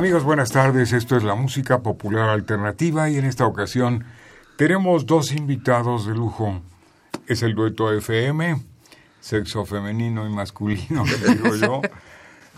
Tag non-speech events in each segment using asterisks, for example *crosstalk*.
Amigos, buenas tardes. Esto es la música popular alternativa y en esta ocasión tenemos dos invitados de lujo. Es el dueto FM, sexo femenino y masculino, *laughs* digo yo,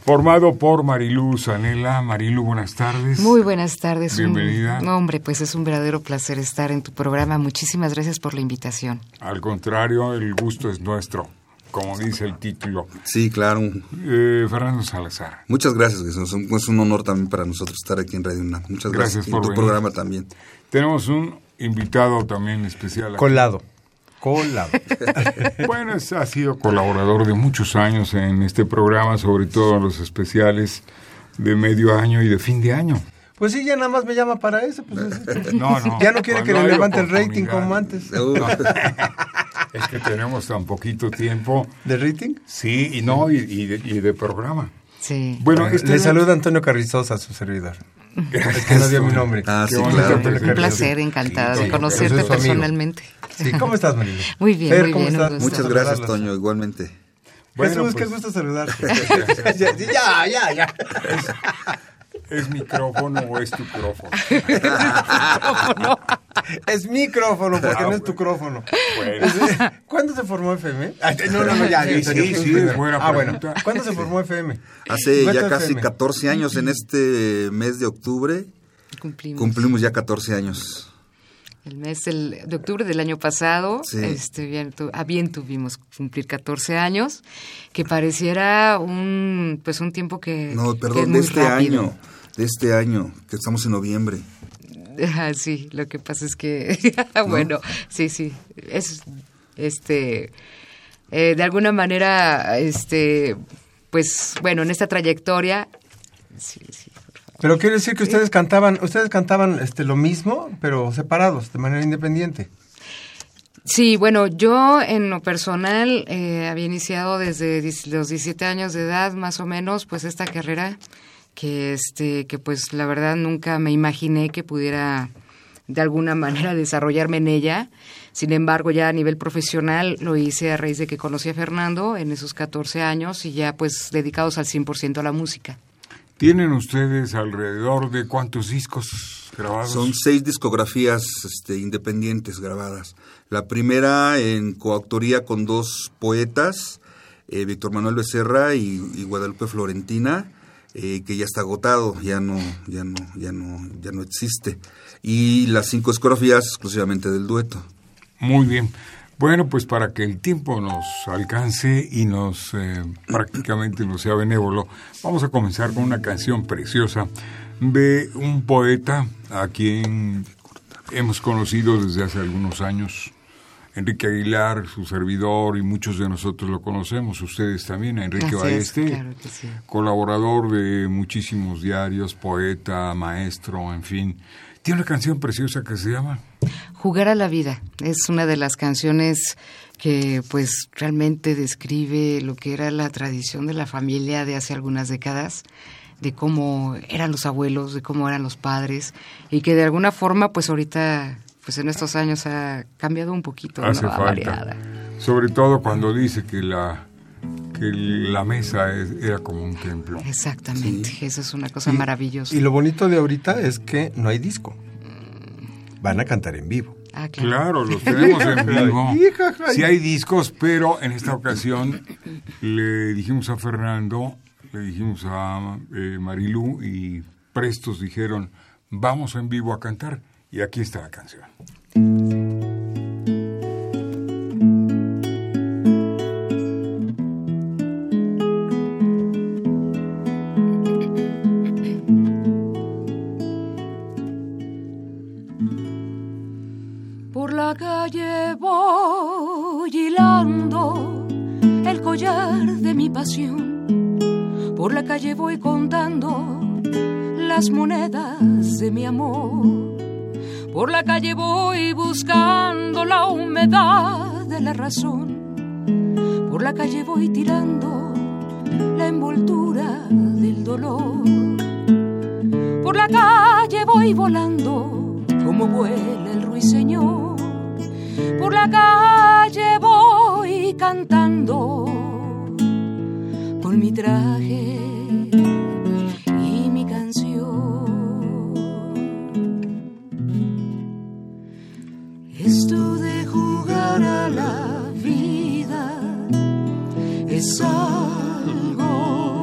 formado por Marilú Sanela. Marilú, buenas tardes. Muy buenas tardes. Bienvenida. Un, hombre, pues es un verdadero placer estar en tu programa. Muchísimas gracias por la invitación. Al contrario, el gusto es nuestro como dice el título. Sí, claro. Eh, Fernando Salazar. Muchas gracias, es un, es un honor también para nosotros estar aquí en Radio UNAM. Muchas gracias, Gracias por y tu venir. programa también. Tenemos un invitado también especial. aquí. Colado. Colado. *laughs* Bueno, es- ha sido colaborador de muchos años en este programa, sobre todo en los especiales de medio año y de fin de año. Pues sí, ya nada más me llama para eso. Pues, es- *laughs* No, no. ya no quiere que Cuando le levante el rating como antes. *laughs* Es que tenemos tan poquito tiempo. ¿De rating? Sí, y no, y, y de, y de programa. Sí. Bueno, este Le no- saluda Antonio Carrizosa, su servidor. Es que no dio mi nombre. Ah, sí, claro. Un placer, encantada Sí, de conocerte es personalmente. Sí, ¿cómo estás, Marilo? *laughs* Muy bien, Fer, muy ¿cómo bien, estás? Muchas gracias. Toño, igualmente. Bueno, Jesús, pues, qué gusto saludarte. ya, ya, ya, ya. ¿Es micrófono o es tu *laughs* micrófono? Es micrófono, porque Ah, no es tu micrófono. Bueno. ¿Cuándo se formó FM? Ay, No, no, no, ya. Sí, sí, buena Ah, bueno. ¿Cuándo se formó FM? Hace ya casi FM. 14 años, en este mes de octubre, Cumplimos. cumplimos ya 14 años. El mes del- de octubre del año pasado, Sí. este, bien, tu- a bien tuvimos cumplir 14 años, que pareciera un, pues un tiempo que, No, que es perdón, muy de este rápido. año, de este año, que estamos en noviembre. Ah, sí, lo que pasa es que, *laughs* bueno, sí, sí, es, este, eh, de alguna manera, este, pues, bueno, en esta trayectoria, sí, sí. Pero quiere decir que ustedes cantaban, ustedes cantaban este lo mismo, pero separados, de manera independiente. Sí, bueno, yo en lo personal eh, había iniciado desde los 17 años de edad, más o menos, pues esta carrera que este que pues la verdad nunca me imaginé que pudiera de alguna *laughs* manera desarrollarme en ella. Sin embargo, ya a nivel profesional lo hice a raíz de que conocí a Fernando en esos 14 años y ya pues dedicados al 100% a la música. ¿Tienen ustedes alrededor de cuántos discos grabados? Son seis discografías este, independientes grabadas. La primera en coautoría con dos poetas, eh, Víctor Manuel Becerra y, y Guadalupe Florentina, eh, que ya está agotado, ya no, ya no, ya no, ya no existe. Y las cinco discografías exclusivamente del dueto. Muy bien. Bueno, pues para que el tiempo nos alcance y nos eh, prácticamente nos sea benévolo, vamos a comenzar con una canción preciosa de un poeta a quien hemos conocido desde hace algunos años. Enrique Aguilar, su servidor, y muchos de nosotros lo conocemos, ustedes también, Enrique Ballester, claro que sí. colaborador de muchísimos diarios, poeta, maestro, en fin. Tiene una canción preciosa que se llama Jugar a la vida es una de las canciones que pues realmente describe lo que era la tradición de la familia de hace algunas décadas, de cómo eran los abuelos, de cómo eran los padres y que de alguna forma pues ahorita pues en estos años ha cambiado un poquito, hace falta. Sobre todo cuando dice que la que la mesa es- era como un templo. Exactamente, eso es una cosa Y- maravillosa. Y lo bonito de ahorita es que no hay disco. Van a cantar en vivo. Ah, claro. Claro, los *laughs* tenemos en vivo. Sí hay discos, pero en esta ocasión le dijimos a Fernando, le dijimos a eh, Marilú y prestos dijeron, vamos en vivo a cantar. Y aquí está la canción. Por la calle voy hilando el collar de mi pasión. Por la calle voy contando las monedas de mi amor por la calle voy buscando la humedad de la razón. Por la calle voy tirando la envoltura del dolor. Por la calle voy volando como vuela el ruiseñor. Por la calle voy cantando con mi traje es algo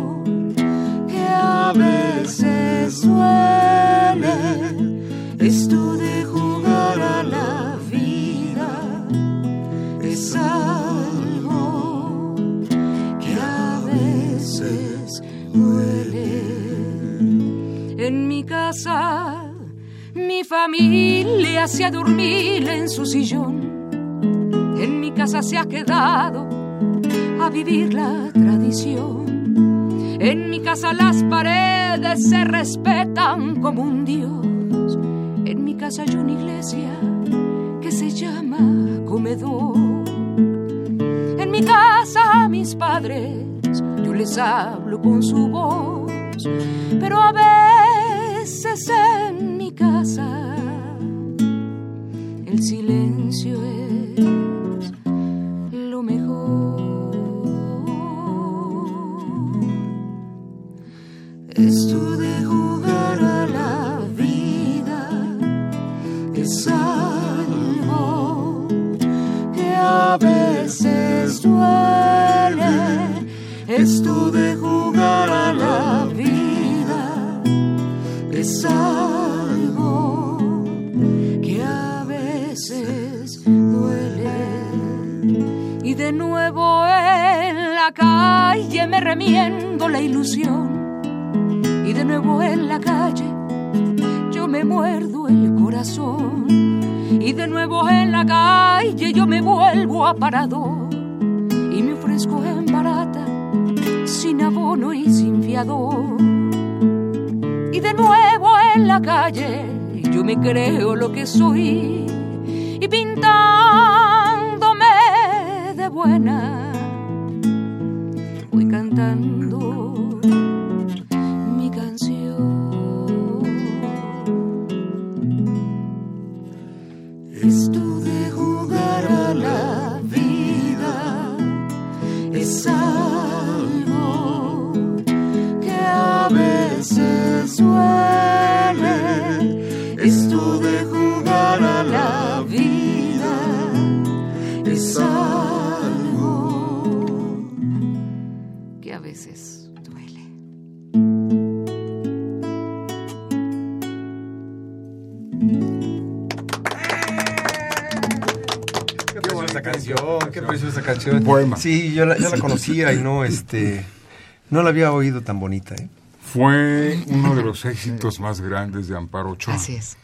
que a veces duele. Esto de jugar a la vida es algo que a veces duele. En mi casa, mi familia se ha dormido en su sillón. En mi casa se ha quedado a vivir la tradición. En mi casa las paredes se respetan como un dios. En mi casa hay una iglesia que se llama comedor. En mi casa mis padres yo les hablo con su voz, pero a veces en mi casa el silencio es Esto de jugar a la vida es algo que a veces duele. Y de nuevo en la calle me remiendo la ilusión. Y de nuevo en la calle yo me muerdo el corazón. Y de nuevo en la calle yo me vuelvo aparador. Y me ofrezco en barata, sin abono y sin fiador. Y de nuevo en la calle yo me creo lo que soy. Y pintándome de buena, Esto de jugar a la vida es algo que a veces duele. Qué preciosa canción, qué preciosa canción. Sí, yo la, yo la *laughs* conocía y no, este, no la había oído tan bonita, ¿eh? Fue uno de los éxitos más grandes de Amparo Ochoa. Así es.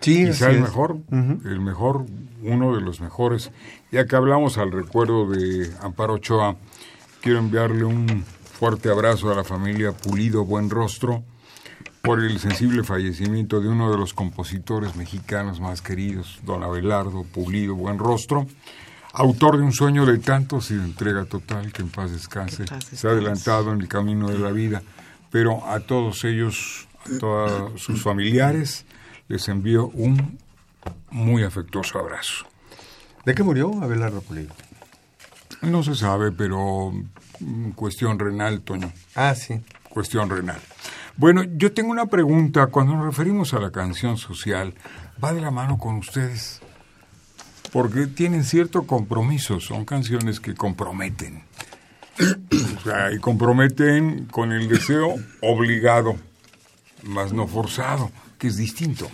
Sí, Quizá así el mejor, el mejor, uno de los mejores. Ya que hablamos al recuerdo de Amparo Ochoa, quiero enviarle un fuerte abrazo a la familia Pulido Buen Rostro por el sensible fallecimiento de uno de los compositores mexicanos más queridos, don Abelardo Pulido Buen Rostro, autor de Un sueño de tantos y de entrega total, que en paz descanse. Se ha adelantado en el camino de la vida, pero a todos ellos, a todos sus familiares, les envío un muy afectuoso abrazo. ¿De qué murió Abelardo Pulido? No se sabe, pero mm, cuestión renal, Toño, Ah, sí. cuestión renal. Bueno, yo tengo una pregunta. Cuando nos referimos a la canción social, ¿va de la mano con ustedes? Porque tienen cierto compromiso, son canciones que comprometen. O sea, y comprometen con el deseo obligado, más no forzado, que es distinto.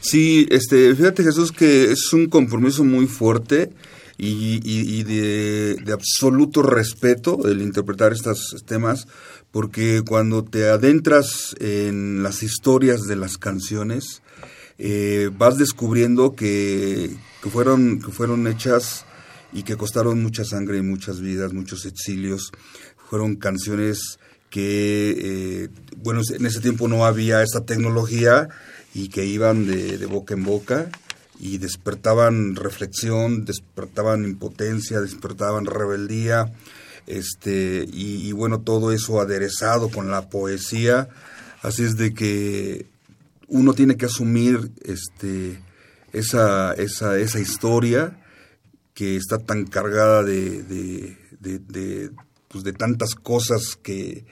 Sí, este, fíjate Jesús que es un compromiso muy fuerte y, de absoluto respeto el interpretar estos temas, porque cuando te adentras en las historias de las canciones, eh, vas descubriendo que, que, fueron, que fueron hechas y que costaron mucha sangre y muchas vidas, muchos exilios. Fueron canciones que, eh, bueno, en ese tiempo no había esta tecnología y que iban de, boca en boca y despertaban reflexión, despertaban impotencia, despertaban rebeldía, este, y, y, bueno, todo eso aderezado con la poesía, así es de que uno tiene que asumir este, esa, esa, esa historia que está tan cargada de, de, de, de pues de tantas cosas que,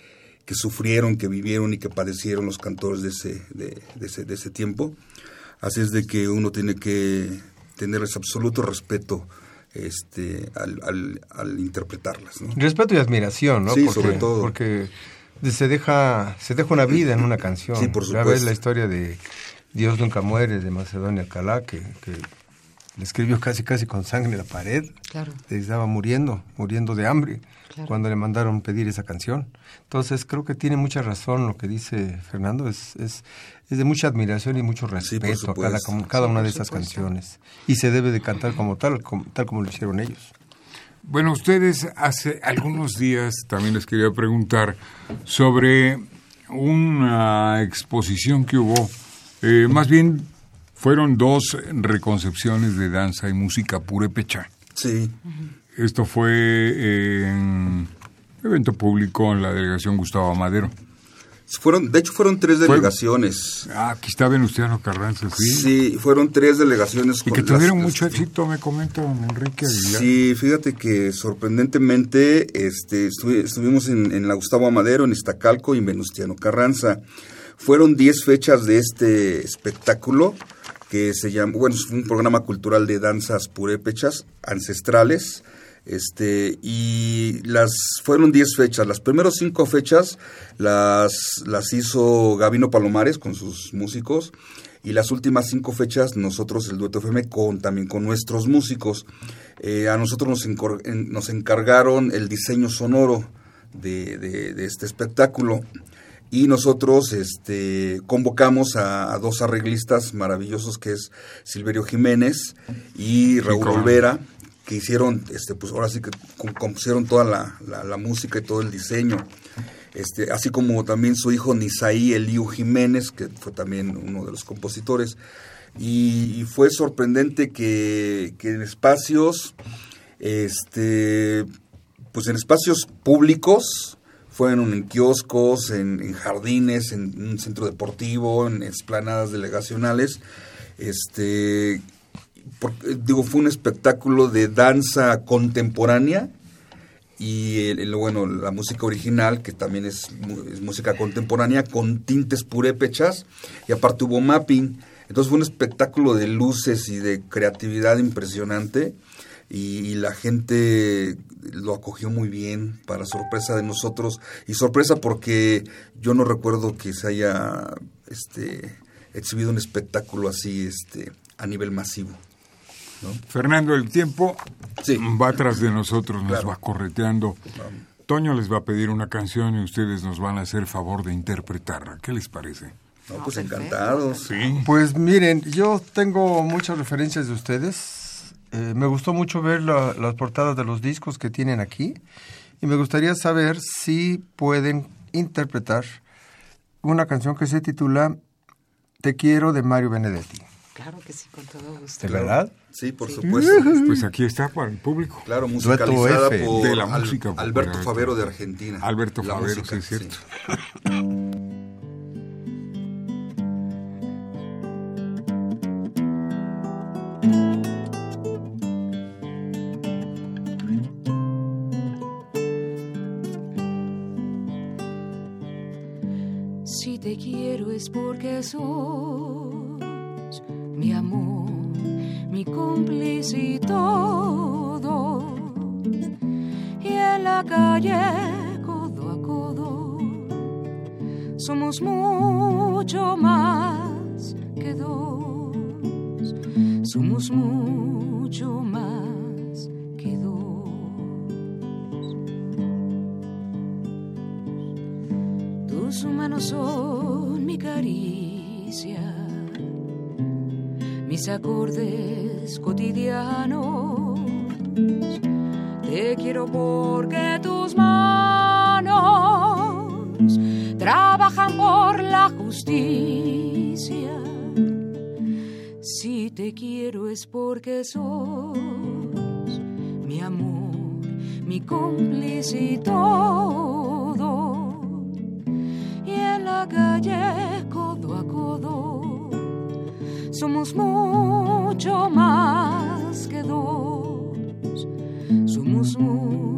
que, sufrieron, que vivieron y que padecieron los cantores de ese, ese, de ese tiempo. Así es de que uno tiene que tener ese absoluto respeto este, al, al, al interpretarlas. ¿no? Respeto y admiración, ¿no? Sí, porque, sobre todo. Porque se deja, se deja una vida en una canción. Sí, por Ya supuesto. ves la historia de Dios nunca muere, de Macedonia Alcalá, que, que le escribió casi casi con sangre en la pared. Claro. Estaba muriendo, muriendo de hambre, Claro. cuando le mandaron pedir esa canción. Entonces creo que tiene mucha razón lo que dice Fernando, es, es, es de mucha admiración y mucho Sí, respeto a cada, cada Sí, una de esas canciones. Y se debe de cantar como tal, como, tal como lo hicieron ellos. Bueno, ustedes hace algunos días también les quería preguntar sobre una exposición que hubo, eh, más bien fueron dos reconcepciones de danza y música purépecha. Sí, Esto fue en evento público en la delegación Gustavo Madero. fueron, de hecho fueron tres delegaciones. Ah, aquí está Venustiano Carranza, sí. Sí, fueron tres delegaciones. Y que tuvieron las- mucho éxito, me comenta don Enrique Aguilar. Sí, fíjate que sorprendentemente este, estuvi- estuvimos en, en la Gustavo Amadero, en Iztacalco y en Venustiano Carranza. Fueron 10 fechas de este espectáculo que se llama, bueno, es un programa cultural de danzas purépechas ancestrales. Este, y las fueron 10 fechas. Las primeras cinco fechas las, las hizo Gabino Palomares con sus músicos. Y las últimas cinco fechas, nosotros, el Dueto FM, con, también con nuestros músicos. Eh, a nosotros nos, nos encargaron el diseño sonoro de este espectáculo. Y nosotros este, convocamos a, a dos arreglistas maravillosos, que es Silverio Jiménez y Raúl. Olvera, que hicieron, este, pues ahora sí que com- compusieron toda la, la- la música y todo el diseño. Este, así como también su hijo Nisaí Eliu Jiménez, que fue también uno de los compositores. Y, y fue sorprendente que, que en espacios, este, pues en espacios públicos, fueron en kioscos, en, jardines, en un centro deportivo, en esplanadas delegacionales, este, digo, fue un espectáculo de danza contemporánea y el, bueno, la música original, que también es, es música contemporánea, con tintes purépechas, y aparte hubo mapping. Entonces fue un espectáculo de luces y de creatividad impresionante, y, y la gente lo acogió muy bien, para sorpresa de nosotros, y sorpresa porque yo no recuerdo que se haya este, exhibido un espectáculo así este, a nivel masivo. Fernando, el tiempo Sí. va tras de nosotros, nos Claro. va correteando. Toño les va a pedir una canción y ustedes nos van a hacer favor de interpretarla. ¿Qué les parece? No, pues encantados. Sí. Pues miren, yo tengo muchas referencias de ustedes. Eh, me gustó mucho ver la- las portadas de los discos que tienen aquí y me gustaría saber si pueden interpretar una canción que se titula Te quiero de Mario Benedetti. Claro que sí, con todo gusto. ¿De verdad? Sí, por supuesto. *laughs* Pues aquí está para el público. Claro, musicalizada F. por De la música. Alberto Favero de Argentina. Alberto La Favero, música, sí, es cierto. *laughs* sos mi amor, mi cómplice y todo. Y en la calle, codo a codo, somos mucho más que dos. Somos mucho más que dos. Tus manos son mi mis acordes cotidianos. Te quiero porque tus manos trabajan por la justicia. Si te quiero es porque sos mi amor, mi cómplice y todo. Y en la calle, codo, somos mucho más que dos. Somos mucho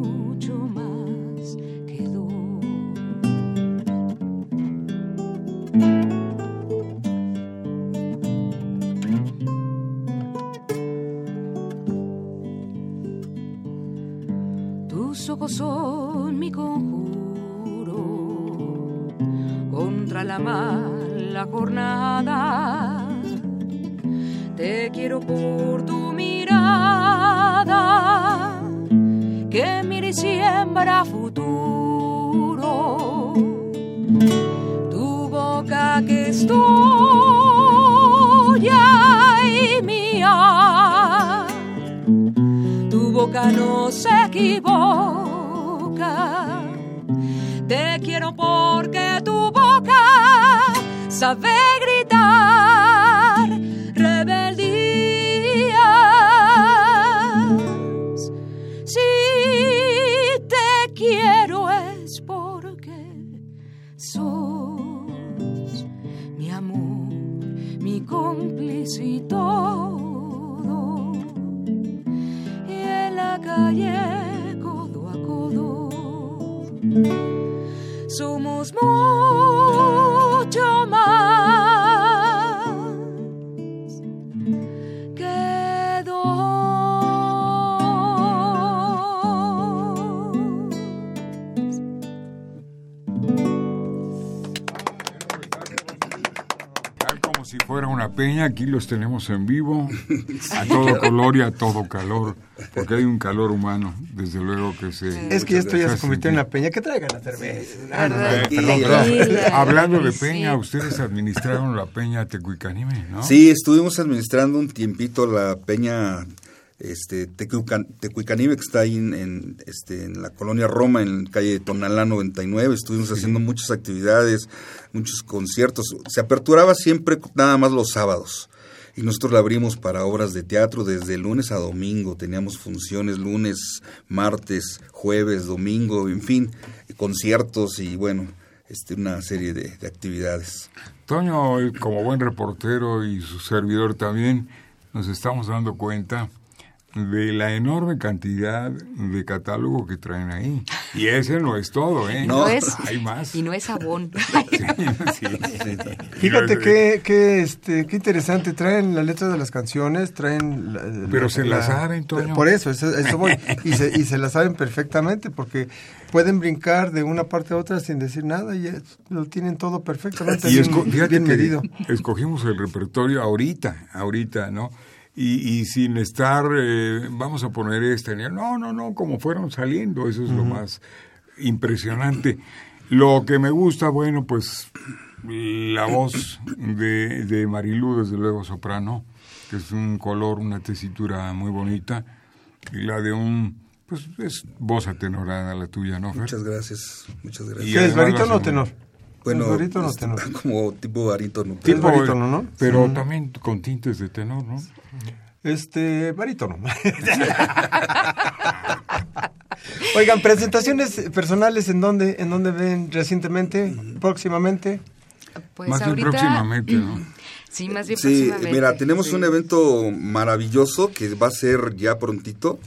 cómplice y peña, aquí los tenemos en vivo, *laughs* a todo color y a todo calor, porque hay un calor humano, desde luego que se... Es que esto ya se convirtió en la peña. Que traigan la cerveza. No, no. Hablando de Sí. peña, ustedes administraron la peña Tecuicanime, ¿no? Sí, estuvimos administrando un tiempito la peña este, Tecuican- Tecuicanime, que está ahí en, en, este, en la colonia Roma, en calle Tonalá 99. Estuvimos haciendo muchas actividades, muchos conciertos. Se aperturaba siempre nada más los sábados. Y nosotros la abrimos para obras de teatro desde lunes a domingo. Teníamos funciones lunes, martes, jueves, domingo, en fin, conciertos y bueno, este, una serie de- de actividades. Toño, como buen reportero y su servidor también, nos estamos dando cuenta de la enorme cantidad de catálogo que traen ahí. Y ese no es todo, ¿eh? No. No es, Hay más. y no es jabón. *laughs* Sí, sí. Fíjate qué, qué, este, qué interesante. Traen la letra de las canciones, traen... la- la- Pero se la saben, Toño. Por eso, eso, eso voy. Y se, y se la saben perfectamente porque pueden brincar de una parte a otra sin decir nada y es- lo tienen todo perfectamente Y bien, bien medido. escogimos el repertorio ahorita, ahorita, ¿no? Y, y sin estar, eh, vamos a poner este, no, no, no, como fueron saliendo, eso es lo más impresionante. Lo que me gusta, bueno, pues la voz de, de Marilú, desde luego soprano, que es un color, una tesitura muy bonita, y la de un, pues es voz atenorada la tuya, ¿no, Fer? Muchas gracias, muchas gracias. Y ¿Qué es, barítono o tenor? Bueno, ¿Es barítono o este, tenor? *laughs* como tipo barítono. Tipo- barítono, ¿no? Pero también con tintes de tenor, ¿no? Este, barítono. Oigan, presentaciones personales en dónde, en dónde ven recientemente, próximamente. Pues Más bien próximamente, ¿no? *clears throat* Sí, más bien Sí, próximamente. mira, tenemos sí. un evento maravilloso que va a ser ya prontito.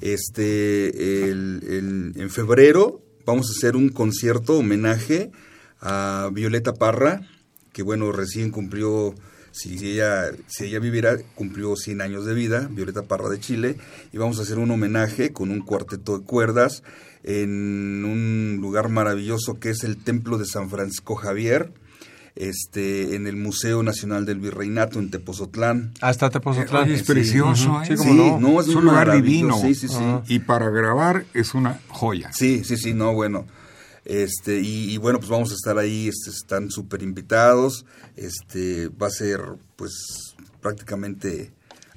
Este, el- el- en febrero vamos a hacer un concierto homenaje a Violeta Parra, que bueno, recién cumplió, si ella, si ella viviera, cumplió 100 años de vida, Violeta Parra de Chile, y vamos a hacer un homenaje con un cuarteto de cuerdas en un lugar maravilloso que es el Templo de San Francisco Javier, este, en el Museo Nacional del Virreinato en Tepozotlán. Hasta Tepozotlán. Oye, es precioso. ¿eh? Sí, no. no, es Es un lugar divino. Sí, sí. Y para grabar es una joya. Sí, sí, sí, no, bueno. Este, y, y bueno, pues vamos a estar ahí, este, están súper invitados. Este, va a ser, pues, prácticamente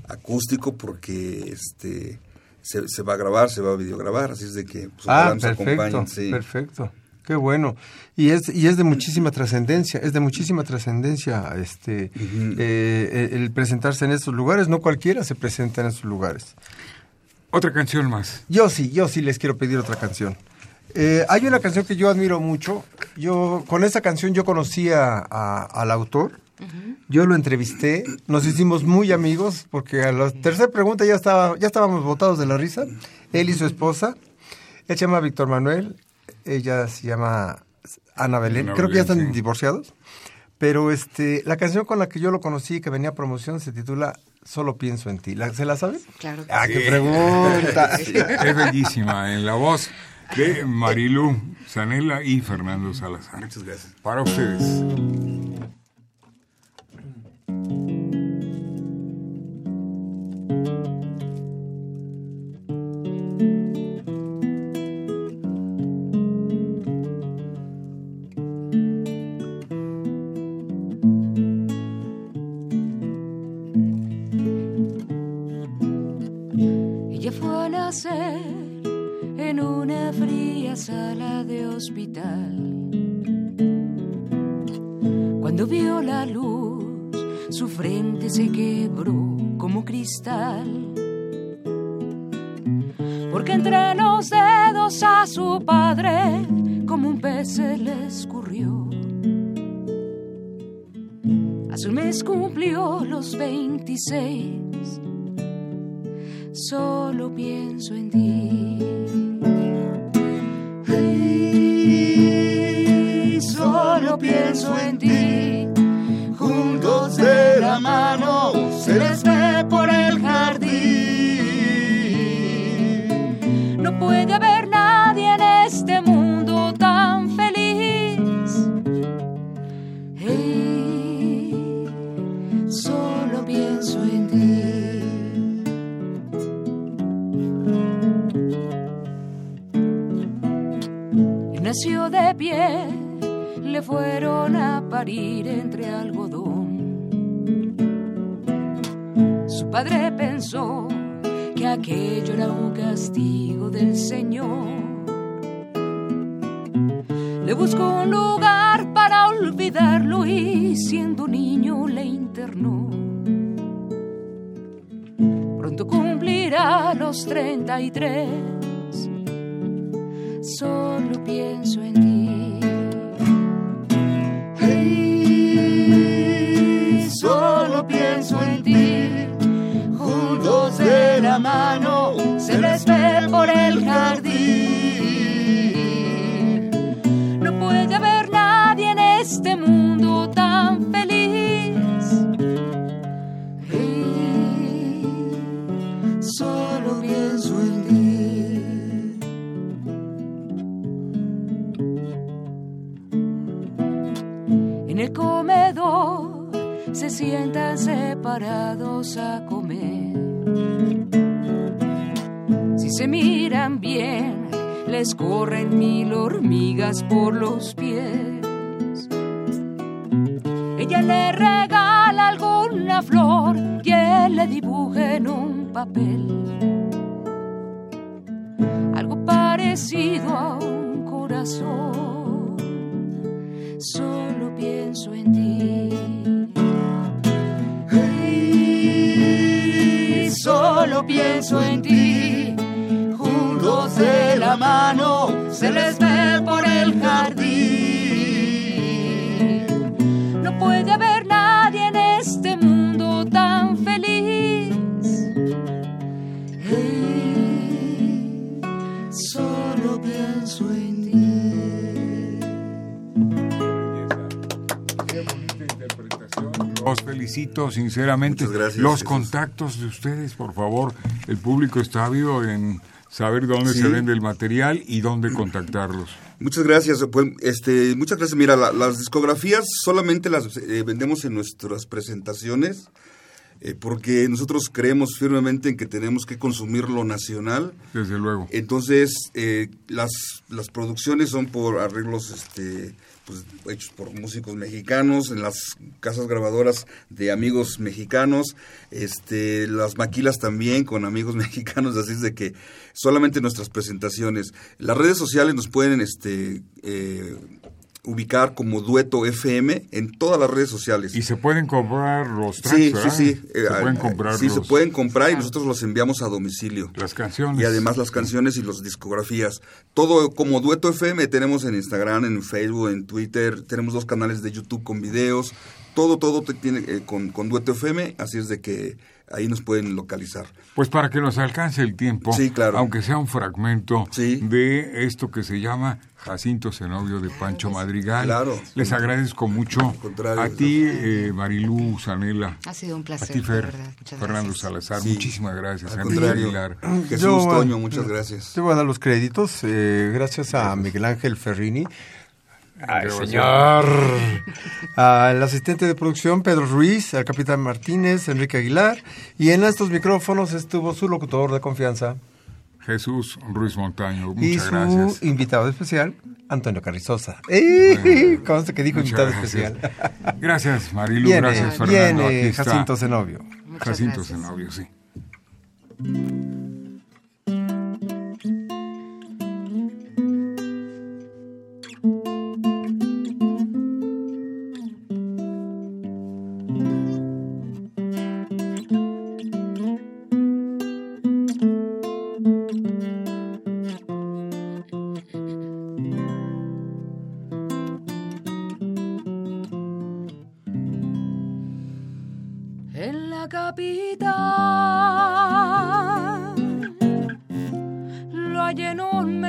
acústico porque este se, se va a grabar, se va a videograbar, así es de que pues, Ah, perfecto, sí. perfecto. Qué bueno. Y es, y es de muchísima trascendencia, es de muchísima trascendencia este, eh, el presentarse en estos lugares. No cualquiera se presenta en estos lugares. Otra canción más. Yo sí, yo sí les quiero pedir otra canción. Eh, hay una canción que yo admiro mucho. Yo con esa canción yo conocí a- a- al autor. Yo lo entrevisté, nos hicimos muy amigos porque a la tercera pregunta ya estaba, ya estábamos botados de la risa. Él y su esposa. Él se llama Víctor Manuel, ella se llama Ana Belén. Ana Creo que ya están sí. divorciados. Pero este, la canción con la que yo lo conocí, que venía a promoción, se titula Solo pienso en ti. ¿La- ¿Se la saben? Claro. Ah, qué pregunta. *laughs* Es bellísima en la voz de Marilú Zanella y Fernando Salazar. Muchas gracias. Para ustedes. Ella fue a nacer en una fría sala de hospital. Cuando vio la luz, su frente se quebró como cristal. Porque entre los dedos a su padre, como un pez se le escurrió. Hace un mes cumplió los 26 solo pienso en ti. Juntos de la mano entre algodón. Su padre pensó que aquello era un castigo del Señor. Le buscó un lugar para olvidarlo y siendo niño le internó. Pronto cumplirá los 33 solo pienso en corren mil hormigas por los pies. Ella le regala alguna flor y él le dibuja en un papel algo parecido a un corazón. Solo pienso en ti. Solo pienso en ti. De la mano se les ve por el jardín. No puede haber nadie en este mundo tan feliz. Hey, solo pienso en ti. Qué bonita interpretación. Los felicito sinceramente. Muchas gracias, Los contactos de ustedes, por favor. El público está ávido en saber dónde Sí. se vende el material y dónde contactarlos. Muchas gracias. Pues, este, muchas gracias. Mira, la- las discografías solamente las eh, vendemos en nuestras presentaciones. eh, porque nosotros creemos firmemente en que tenemos que consumir lo nacional. Desde luego. Entonces, eh, las, las producciones son por arreglos este, pues, hechos por músicos mexicanos, en las casas grabadoras de amigos mexicanos, este, las maquilas también con amigos *laughs* mexicanos, así es de que solamente nuestras presentaciones. Las redes sociales nos pueden este, eh, ubicar como Dueto FM en todas las redes sociales. Y se pueden comprar los tracks, Sí, ¿verdad? sí, sí. Se Eh, pueden ah, comprar sí, se pueden comprar y nosotros los enviamos a domicilio. las canciones. Y además las canciones y las discografías. Todo como Dueto FM tenemos en Instagram, en Facebook, en Twitter. Tenemos dos canales de YouTube con videos. Todo, todo te tiene eh, con, con Dueto FM. Así es de que ahí nos pueden localizar. Pues para que nos alcance el tiempo, Sí, claro. aunque sea un fragmento Sí. de esto que se llama Jacinto Zenobio de Pancho Madrigal. Claro. Les agradezco mucho. A ti, eh, Marilú Sanela. Ha sido un A placer, ti, Fer, verdad. Fernando. Salazar, Sí. muchísimas gracias. Al Enrique contrario. Aguilar. Jesús Yo, Toño, eh, muchas gracias. Te voy a dar los créditos. eh, gracias a Miguel Ángel Ferrini. Ay, señor. *laughs* Al asistente de producción, Pedro Ruiz, al capitán Martínez, Enrique Aguilar. Y en estos micrófonos estuvo su locutor de confianza Jesús Ruiz Montaño, y muchas su gracias. invitado especial, Antonio Carrizosa. ¡Eh! *laughs* Conste que dijo invitado gracias. especial. Gracias, Marilu. Viene, gracias, Fernando. viene Aquí está Jacinto Zenobio. Muchas Jacinto gracias. Zenobio, sí. Lo hallé